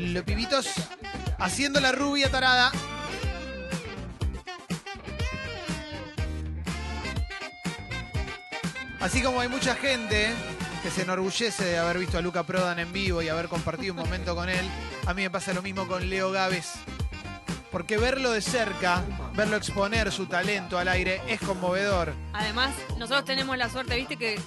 Los pibitos haciendo la rubia tarada. Así como hay mucha gente que se enorgullece de haber visto a Luca Prodan en vivo y haber compartido un momento con él, a mí me pasa lo mismo con Leo Gávez. Porque verlo de cerca, verlo exponer su talento al aire, es conmovedor. Además, nosotros tenemos la suerte, viste, que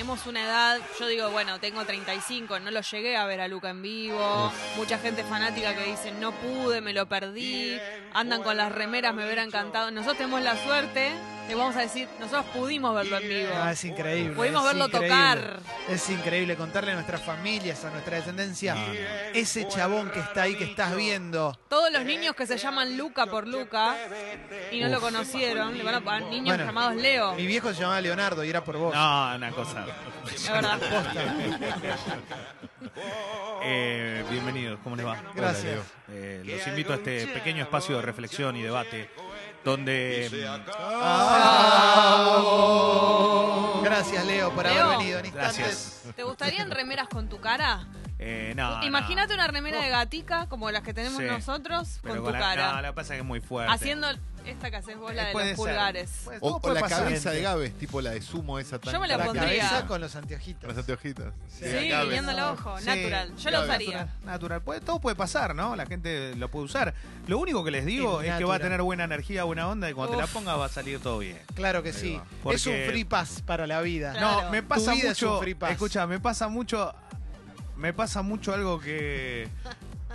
tenemos una edad, yo digo, bueno, tengo 35, no lo llegué a ver a Luca en vivo. Mucha gente fanática que dice, no pude, me lo perdí. Andan con las remeras, me hubiera encantado. Nosotros tenemos la suerte, le vamos a decir, nosotros pudimos verlo en vivo. Ah, es increíble. Pudimos es verlo increíble. tocar. Es increíble contarle a nuestras familias, a nuestra descendencia, ese chabón que está ahí, que estás viendo. Todos los niños que se llaman Luca por Luca y no lo conocieron, le van a poner niños Bueno, llamados Leo. Mi viejo se llamaba Leonardo y era por vos. No, una cosa. Es verdad. Eh, bienvenidos, ¿cómo les va? Gracias. Hola. Eh, los invito a este pequeño espacio de reflexión y debate donde Gracias, Leo, por Leo. haber venido en instantes. Gracias. ¿Te gustarían remeras con tu cara? Eh, no, Imagínate no. una remera de gatica como las que tenemos Sí. nosotros Pero con tu la, cara. No, lo que pasa es que es muy fuerte. Haciendo esta que haces vos, la Eh, de puede los ser. pulgares. O, o la cabeza de Gaves, tipo la de sumo esa tan Yo me la La pondría. cabeza con los anteojitos. Las anteojitas. Sí, Gaves. guiñando el ojo, Sí, natural. Yo lo usaría. Natural, natural. Puede- todo puede pasar, ¿no? La gente lo puede usar. Lo único que les digo Es es que va a tener buena energía, buena onda y cuando te la Uf. ponga va a salir todo bien. Claro que Ahí sí. Es un free pass para la vida. Claro. No, me pasa mucho. Escucha, me pasa mucho. Me pasa mucho algo que.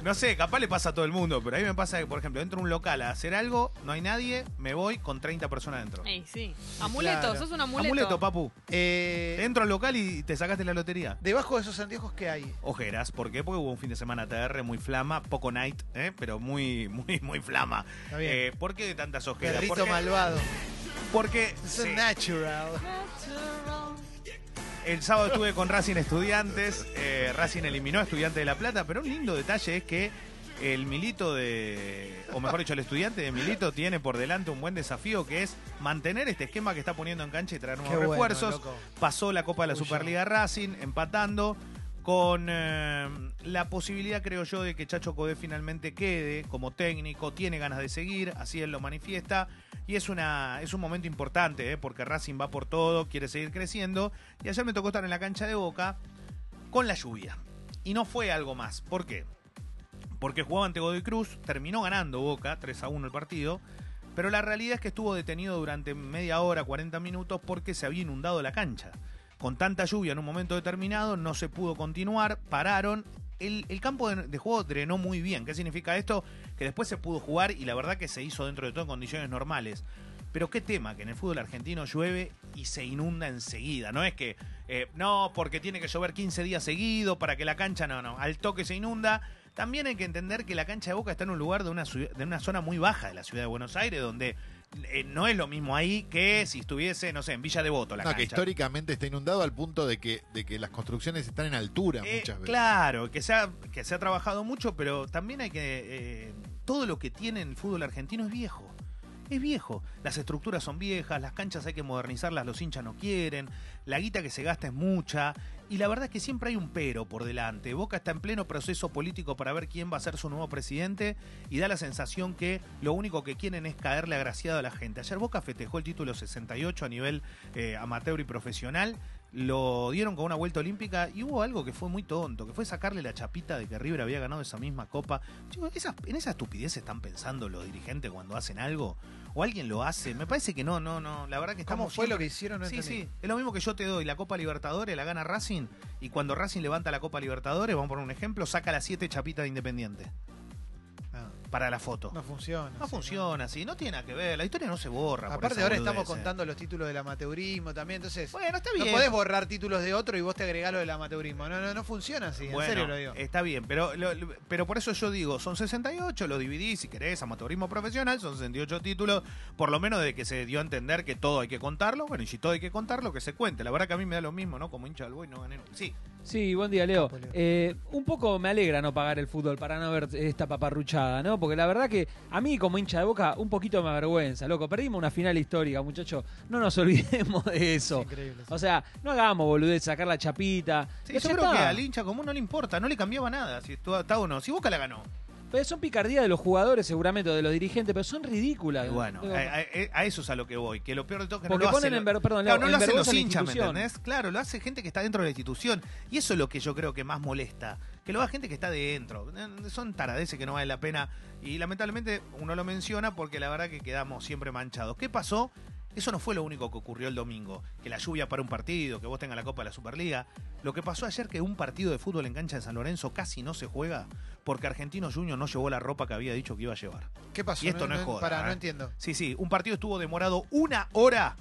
No sé, capaz le pasa a todo el mundo, pero a mí me pasa que, por ejemplo, entro a un local a hacer algo, no hay nadie, me voy con 30 personas dentro. Ey, sí. Amuleto, Claro. sos un amuleto. Amuleto, papu. Eh, Entro al local y te sacaste la lotería. debajo de esos anteojos, ¿qué hay? Ojeras, ¿por qué? Porque hubo un fin de semana TR muy flama, poco night, ¿eh? pero muy, muy, muy flama. Está bien. Eh, ¿Por qué tantas ojeras? Perrito Porque, malvado. porque Es sí, natural. El sábado estuve con Racing Estudiantes, eh, Racing eliminó a Estudiantes de La Plata, pero un lindo detalle es que el Milito de, o mejor dicho, el estudiante de Milito tiene por delante un buen desafío que es mantener este esquema que está poniendo en cancha y traer nuevos Qué bueno, refuerzos. loco. Pasó la Copa de la. Superliga Racing, empatando con eh, la posibilidad, creo yo, de que Chacho Codé finalmente quede como técnico, tiene ganas de seguir, así él lo manifiesta, y es, una, es un momento importante, eh, porque Racing va por todo, quiere seguir creciendo, y ayer me tocó estar en la cancha de Boca con la lluvia, y no fue algo más, ¿por qué? Porque jugaba ante Godoy Cruz, terminó ganando Boca, 3 a 1 el partido, pero la realidad es que estuvo detenido durante media hora, 40 minutos, porque se había inundado la cancha. Con tanta lluvia en un momento determinado, no se pudo continuar, pararon. El, campo de, juego drenó muy bien. ¿Qué significa esto? Que después se pudo jugar y la verdad que se hizo dentro de todo en condiciones normales. Pero qué tema que en el fútbol argentino llueve y se inunda enseguida. No es que, eh, no, porque tiene que llover 15 días seguidos para que la cancha, no, no, al toque se inunda. También hay que entender que la cancha de Boca está en un lugar de una, de una zona muy baja de la ciudad de Buenos Aires, donde eh, no es lo mismo ahí que si estuviese, no sé, en Villa Devoto la No, cancha. que históricamente está inundado al punto de que, de que las construcciones están en altura Eh, muchas veces. Claro, que se, ha, que se ha trabajado mucho, pero también hay que... eh, todo lo que tiene el fútbol argentino es viejo. Es viejo. Las estructuras son viejas, las canchas hay que modernizarlas, los hinchas no quieren, la guita que se gasta es mucha. Y la verdad es que siempre hay un pero por delante. Boca está en pleno proceso político para ver quién va a ser su nuevo presidente y da la sensación que lo único que quieren es caerle agraciado a la gente. Ayer Boca festejó el título 68 a nivel eh, amateur y profesional lo dieron con una vuelta olímpica y hubo algo que fue muy tonto, que fue sacarle la chapita de que River había ganado esa misma copa. Chicos, esas- ¿en esa estupidez están pensando los dirigentes cuando hacen algo? ¿O alguien lo hace? Me parece que no, no, no. La verdad que ¿Cómo estamos fue lo que hicieron? No sí, entendí. sí. Es lo mismo que yo te doy. La Copa Libertadores la gana Racing y cuando Racing levanta la Copa Libertadores, vamos a poner un ejemplo, saca las siete chapitas de Independiente para la foto. no funciona. No sí, funciona así, no tiene nada que ver. La historia no se borra. Aparte ahora estamos boludeces. contando los títulos del amateurismo también, entonces Bueno, está no bien. podés borrar títulos de otro y vos te agregás lo del amateurismo. No, no, no funciona así, en Bueno, serio lo digo. Está bien, pero, lo- pero por eso yo digo, son 68, lo dividí si querés, amateurismo profesional, son 68 títulos, por lo menos de que se dio a entender que todo hay que contarlo, bueno, y si todo hay que contarlo, que se cuente. La verdad que a mí me da lo mismo, ¿no? Como hincha del Boy no gané. Sí, Sí, buen día, Leo. Eh, un poco me alegra no pagar el fútbol para no ver esta paparruchada, ¿no? Porque la verdad que a mí, como hincha de boca, un poquito me avergüenza, loco. Perdimos una final histórica, muchachos. No nos olvidemos de eso. Increíble. O sea, no hagamos boludez, sacar la chapita. Sí, yo creo está. que al hincha común no le importa, no le cambiaba nada si estuvo- está o no. Si Boca la ganó. Pero son picardías de los jugadores, seguramente, o de los dirigentes, pero son ridículas. Y bueno, a, a- a eso es a lo que voy. Que lo peor de todo es que Porque no lo ponen hacen- en ver- perdón, Claro, Leo, no en lo hacen los hinchas, ¿me entendés? Claro, lo hace gente que está dentro de la institución. Y eso es lo que yo creo que más molesta. Que lo haga gente que está dentro. Eh, Son taradeces que no vale la pena. Y lamentablemente uno lo menciona porque la verdad que quedamos siempre manchados. ¿Qué pasó? Eso no fue lo único que ocurrió el domingo. Que la lluvia para un partido, que vos tengas la Copa de la Superliga. Lo que pasó ayer que un partido de fútbol en cancha de San Lorenzo casi no se juega porque Argentino Junior no llevó la ropa que había dicho que iba a llevar. ¿Qué pasó? Y esto no es joda, Para, ¿eh? no entiendo. Sí, sí, un partido estuvo demorado una hora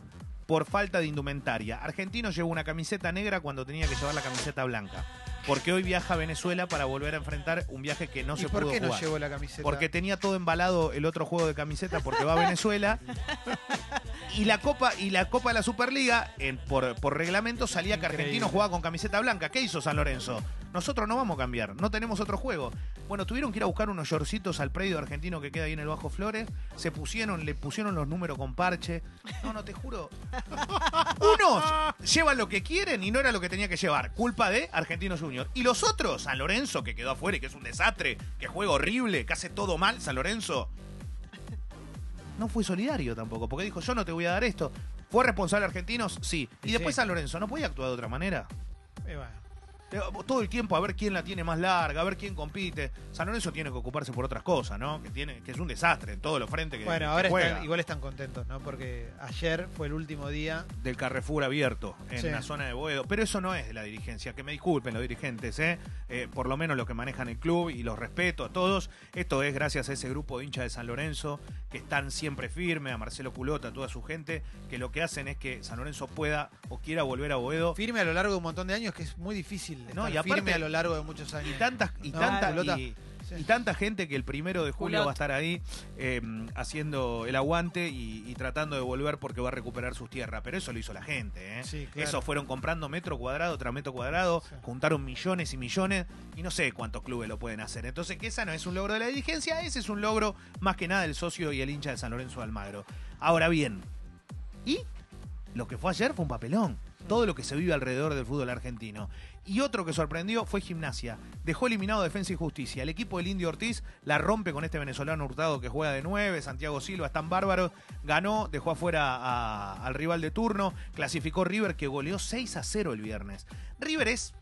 por falta de indumentaria. Argentino llevó una camiseta negra cuando tenía que llevar la camiseta blanca. Porque hoy viaja a Venezuela para volver a enfrentar un viaje que no ¿Y se por pudo qué no llevó la camiseta? Porque tenía todo embalado el otro juego de camiseta porque va a Venezuela. Y la Copa y la Copa de la Superliga, en- por, por reglamento, salía que. Argentino jugaba con camiseta blanca. ¿Qué hizo San Lorenzo? Nosotros no vamos a cambiar, no tenemos otro juego. Bueno, tuvieron que ir a buscar unos shortcitos al predio argentino que queda ahí en el Bajo Flores. Se pusieron, le pusieron los números con parche. No, no, te juro. Unos llevan lo que quieren y no era lo que tenía que llevar. Culpa de Argentino Junior. Y los otros, San Lorenzo, que quedó afuera y que es un desastre, que juega horrible, que hace todo mal, San Lorenzo. No fue solidario tampoco, porque dijo, yo no te voy a dar esto. ¿Fue responsable argentinos? Sí. Y Y después sí. San Lorenzo, ¿no podía actuar de otra manera? Eh, bueno. Eh, Todo el tiempo a ver quién la tiene más larga, a ver quién compite. San Lorenzo tiene que ocuparse por otras cosas, ¿no? Que tiene, que es un desastre en todos los frentes que, Bueno, que ahora juega. están, igual están contentos, ¿no? Porque ayer fue el último día. del Carrefour abierto en Sí. la zona de Boedo. Pero eso no es de la dirigencia. Que me disculpen los dirigentes, ¿eh? Eh, por lo menos los que manejan el club y los respeto a todos. Esto es gracias a ese grupo de hinchas de San Lorenzo que están siempre firmes, a Marcelo Culota, a toda su gente, que lo que hacen es que San Lorenzo pueda o quiera volver a Boedo. Firme a lo largo de un montón de años, que es muy difícil. No, estar y aparte- firme a lo largo de muchos años. Y tantas, y No, tanta, Culota. y, Sí. y tanta gente que el primero de julio Culot. va a estar ahí eh, haciendo el aguante y, y tratando de volver porque va a recuperar sus tierras. Pero eso lo hizo la gente, ¿eh? Sí, claro. Eso fueron comprando metro cuadrado tras metro cuadrado, Sí. juntaron millones y millones y no sé cuántos clubes lo pueden hacer. Entonces, que esa no es un logro de la dirigencia, ese es un logro más que nada del socio y el hincha de San Lorenzo de Almagro. Ahora bien, ¿y? Lo que fue ayer fue un papelón. Todo lo que se vive alrededor del fútbol argentino. Y otro que sorprendió fue Gimnasia. Dejó eliminado Defensa y Justicia. El equipo del Indio Ortiz la rompe con este venezolano Hurtado que juega de 9. Santiago Silva están bárbaros. Ganó, dejó afuera a- al rival de turno. Clasificó River que goleó 6 a 0 el viernes. River es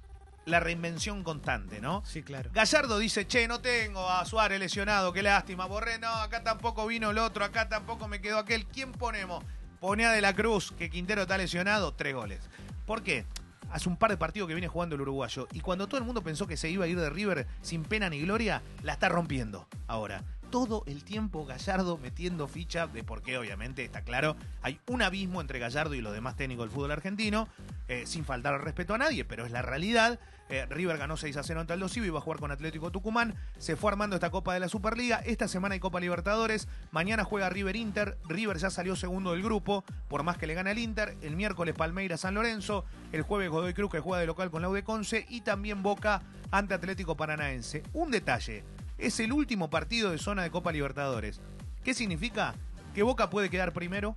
la reinvención constante, ¿no? Sí, claro. Gallardo dice, che, no tengo a Suárez lesionado, qué lástima. Borré, no, acá tampoco vino el otro, acá tampoco me quedó aquel. ¿Quién ponemos? Pone a De la Cruz, que Quintero está lesionado, tres goles. ¿Por qué? Hace un par de partidos que viene jugando el uruguayo. Y cuando todo el mundo pensó que se iba a ir de River sin pena ni gloria, la está rompiendo ahora. Todo el tiempo Gallardo metiendo ficha de por qué, obviamente, está claro. Hay un abismo entre Gallardo y los demás técnicos del fútbol argentino, eh, sin faltar al respeto a nadie, pero es la realidad. Eh, River ganó 6 a 0 ante Aldo Civi, iba a jugar con Atlético Tucumán. Se fue armando esta Copa de la Superliga. Esta semana hay Copa Libertadores. Mañana juega River Inter. River ya salió segundo del grupo, por más que le gana el Inter. El miércoles Palmeiras San Lorenzo. El jueves Godoy Cruz que juega de local con la U de Conce. Y también Boca ante Atlético Paranaense. Un detalle. Es el último partido de zona de Copa Libertadores. ¿Qué significa? Que Boca puede quedar primero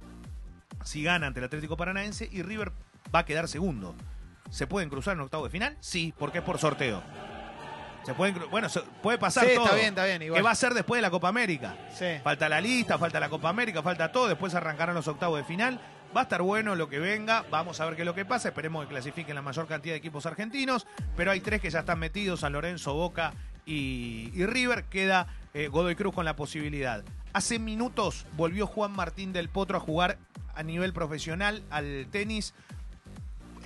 si gana ante el Atlético Paranaense y River va a quedar segundo. ¿Se pueden cruzar en octavo de final? Sí, porque es por sorteo. Se pueden, bueno, se- puede pasar Sí, todo. está bien, está bien, igual. Que va a ser después de la Copa América. Sí. Falta la lista, falta la Copa América, falta todo. Después arrancarán los octavos de final. Va a estar bueno lo que venga. Vamos a ver qué es lo que pasa. Esperemos que clasifiquen la mayor cantidad de equipos argentinos. Pero hay tres que ya están metidos: San Lorenzo, Boca y, River. Queda eh, Godoy Cruz con la posibilidad. Hace minutos volvió Juan Martín del Potro a jugar a nivel profesional al tenis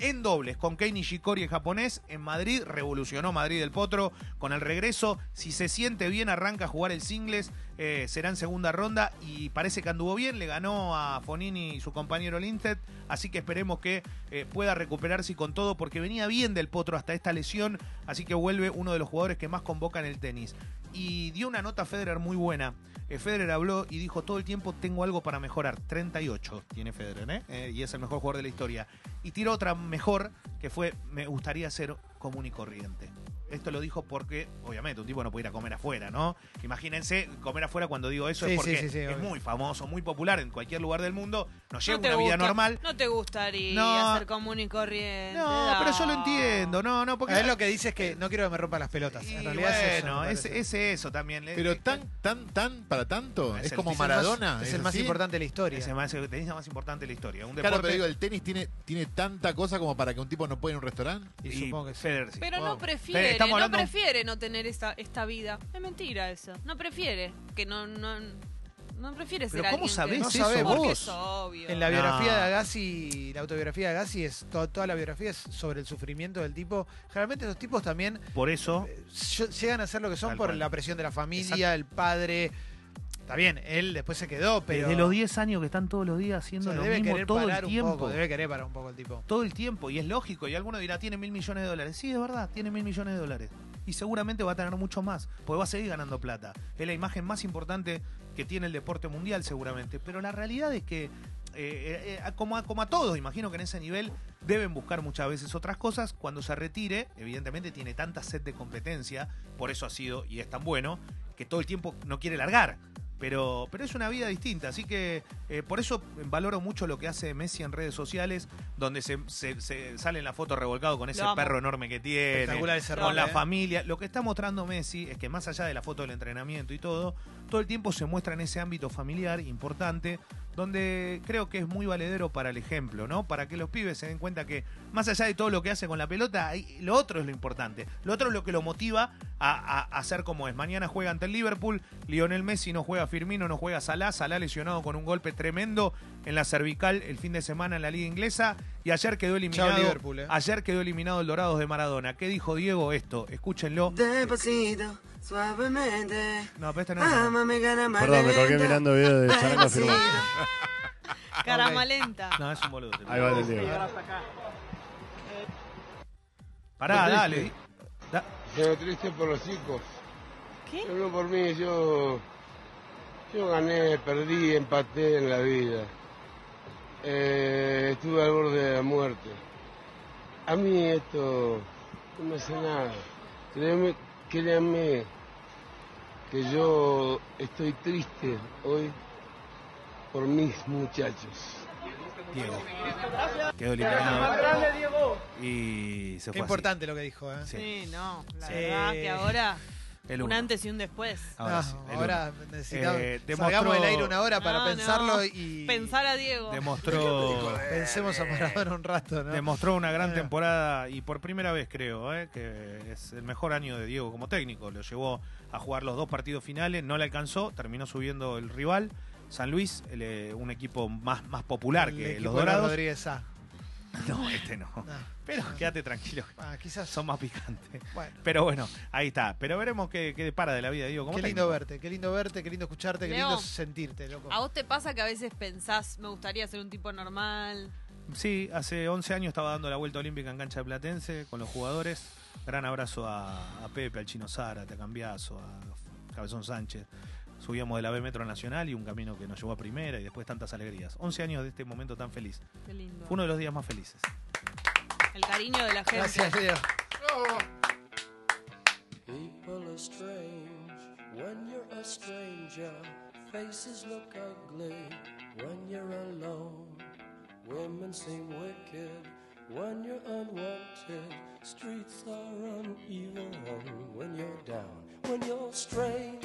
en dobles con Kei Nishikori, el japonés, en Madrid. Revolucionó Madrid del Potro con el regreso. Si se siente bien, arranca a jugar el singles eh, será en segunda ronda y parece que anduvo bien, le ganó a Fonini y su compañero Lintet, así que esperemos que eh, pueda recuperarse con todo, porque venía bien del potro hasta esta lesión, así que vuelve uno de los jugadores que más convoca en el tenis. Y dio una nota a Federer muy buena. Eh, Federer habló y dijo todo el tiempo tengo algo para mejorar. 38 tiene Federer, ¿eh? Eh, y es el mejor jugador de la historia. Y tiró otra mejor que fue me gustaría ser común y corriente. Esto lo dijo porque, obviamente, un tipo no puede ir a comer afuera, ¿no? Imagínense comer afuera cuando digo eso Sí, es porque sí, sí, sí, es muy famoso, muy popular en cualquier lugar del mundo. Nos lleva No una vida normal. No te gustaría No. ser común y corriente. No, pero yo lo entiendo, no, no, porque A lo que dice es que no quiero que me rompa las pelotas. Y En realidad es eso. bueno, es, es eso también. Pero tan, tan, tan, para tanto. Es Es, el- como más- Maradona. Es el más importante de la historia. es el más, el tenis más importante de la historia. Un Claro, pero digo, el tenis tiene, tiene tanta cosa como para que un tipo no pueda ir a un restaurante. Y y supongo que sí. Federer sí. Pero Wow. no prefiere, Estamos no prefiere no tener esta, esta vida. Es mentira eso. No prefiere. Que no, no, no prefiere ser Pero ¿cómo alguien que- sabés No eso vos? es obvio. En la No. biografía de Agassi, la autobiografía de Agassi es to- toda la biografía es sobre el sufrimiento del tipo. Generalmente los tipos también Por eso, eh, ll- llegan a ser lo que son Tal por cual. la presión de la familia, Exacto. el padre. Está bien, él después se quedó, pero desde los 10 años que están todos los días o haciendo sea, lo debe mismo querer todo parar el tiempo. un poco, debe querer parar un poco el tipo. Todo el tiempo, y es lógico. Y alguno dirá, tiene mil millones de dólares. Sí, es verdad, tiene mil millones de dólares. Y seguramente va a tener mucho más, porque va a seguir ganando plata. Es la imagen más importante que tiene el deporte mundial, seguramente. Pero la realidad es que, eh, eh, eh, como, a, como a todos, imagino que en ese nivel deben buscar muchas veces otras cosas. Cuando se retire, evidentemente tiene tanta sed de competencia, por eso ha sido y es tan bueno, que todo el tiempo no quiere largar. Pero, pero es una vida distinta, así que eh, por eso valoro mucho lo que hace Messi en redes sociales, donde se, se- se sale en la foto revolcado con ese perro enorme que tiene, con la ¿eh? familia. Lo que está mostrando Messi es que más allá de la foto del entrenamiento y todo, todo el tiempo se muestra en ese ámbito familiar importante, donde creo que es muy valedero para el ejemplo, ¿no? Para que los pibes se den cuenta que más allá de todo lo que hace con la pelota, hay- lo otro es lo importante. Lo otro es lo que lo motiva a, a- a ser como es. Mañana juega ante el Liverpool, Lionel Messi no juega Firmino, no juega Salah, Salah lesionado con un golpe tremendo en la cervical el fin de semana en la liga inglesa y ayer quedó eliminado Liverpool, eh. ayer quedó eliminado el Dorados de Maradona. ¿Qué dijo Diego esto? Escúchenlo. Despacito, suavemente. No, pero este no es. Perdón, me colgué mirando video de Charanga Firmón. Caramba lenta. No, es un boludo. Ahí va el Diego. Pará, dale. Da- Pero triste por los chicos. ¿Qué? Pero no por mí, yo, yo gané, perdí, empaté en la vida. Eh, estuve al borde de la muerte. A mí esto no me hace nada. Créeme, créanme que yo estoy triste hoy por mis muchachos. Diego. Quedó eliminado. Y se Qué importante lo que dijo, ¿eh? Sí, no. La Sí. verdad que ahora El un uno. antes y un después. Ahora No, sí, el ahora uno. necesitamos. Eh, salgamos demostró- del aire una hora para No, pensarlo no. y. Pensar a Diego. Demostró. Pensemos a Maradona un rato, ¿no? Demostró una gran Eh. temporada y por primera vez creo eh, que es el mejor año de Diego como técnico. Lo llevó a jugar los dos partidos finales, no le alcanzó, terminó subiendo el rival, San Luis, el, un equipo más, más popular El que los de Dorados. Rodríguez A. No, este no. No. Pero quédate tranquilo, Ah, quizás. son más picantes. Bueno. Pero bueno, ahí está. Pero veremos qué, qué depara de la vida como Qué lindo verte, qué lindo verte, qué lindo escucharte, qué lindo sentirte, loco. ¿A vos te pasa que a veces pensás, me gustaría ser un tipo normal? Sí, hace 11 años estaba dando la vuelta olímpica en cancha de Platense con los jugadores. Gran abrazo a, a Pepe, al Chino Zárate, a Cambiazo, a Cabezón Sánchez. Subíamos de la B Metro Nacional y un camino que nos llevó a primera y después tantas alegrías. 11 años de este momento tan feliz. Qué lindo. Fue uno de los días más felices. El cariño de la gente. Gracias, Leo. People are strange when you're a stranger. Faces look ugly when you're alone. Women seem wicked when you're unwanted. Streets are uneven when you're down. When you're strange,